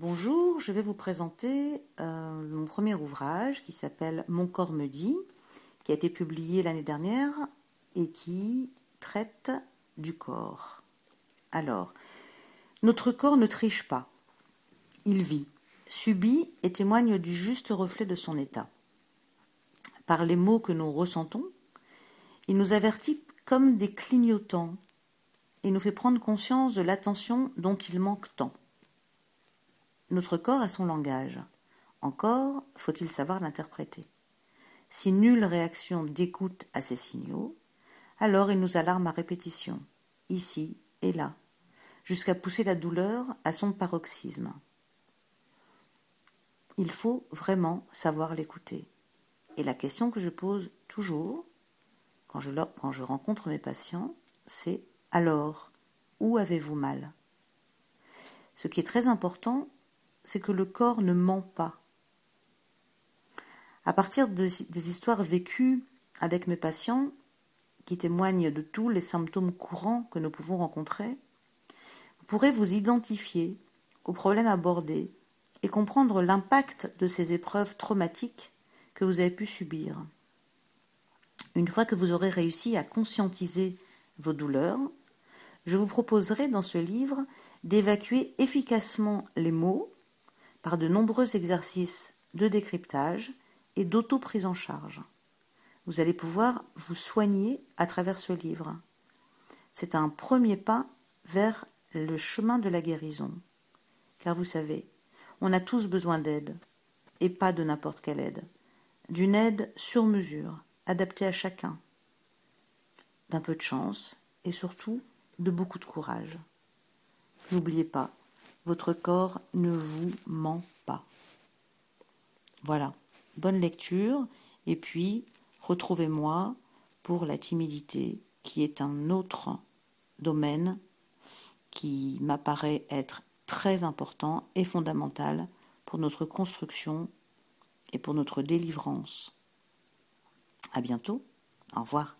Bonjour, je vais vous présenter euh, mon premier ouvrage qui s'appelle Mon corps me dit, qui a été publié l'année dernière et qui traite du corps. Alors, notre corps ne triche pas. Il vit, subit et témoigne du juste reflet de son état. Par les mots que nous ressentons, il nous avertit comme des clignotants et nous fait prendre conscience de l'attention dont il manque tant. Notre corps a son langage. Encore faut-il savoir l'interpréter. Si nulle réaction d'écoute à ces signaux, alors il nous alarme à répétition, ici et là, jusqu'à pousser la douleur à son paroxysme. Il faut vraiment savoir l'écouter. Et la question que je pose toujours quand je, quand je rencontre mes patients, c'est alors, où avez-vous mal? Ce qui est très important, c'est que le corps ne ment pas. À partir des histoires vécues avec mes patients, qui témoignent de tous les symptômes courants que nous pouvons rencontrer, vous pourrez vous identifier aux problèmes abordés et comprendre l'impact de ces épreuves traumatiques que vous avez pu subir. Une fois que vous aurez réussi à conscientiser vos douleurs, je vous proposerai dans ce livre d'évacuer efficacement les mots par de nombreux exercices de décryptage et d'auto-prise en charge. Vous allez pouvoir vous soigner à travers ce livre. C'est un premier pas vers le chemin de la guérison. Car vous savez, on a tous besoin d'aide, et pas de n'importe quelle aide. D'une aide sur mesure, adaptée à chacun. D'un peu de chance, et surtout de beaucoup de courage. N'oubliez pas, votre corps ne vous ment pas. Voilà, bonne lecture et puis retrouvez-moi pour la timidité qui est un autre domaine qui m'apparaît être très important et fondamental pour notre construction et pour notre délivrance. À bientôt. Au revoir.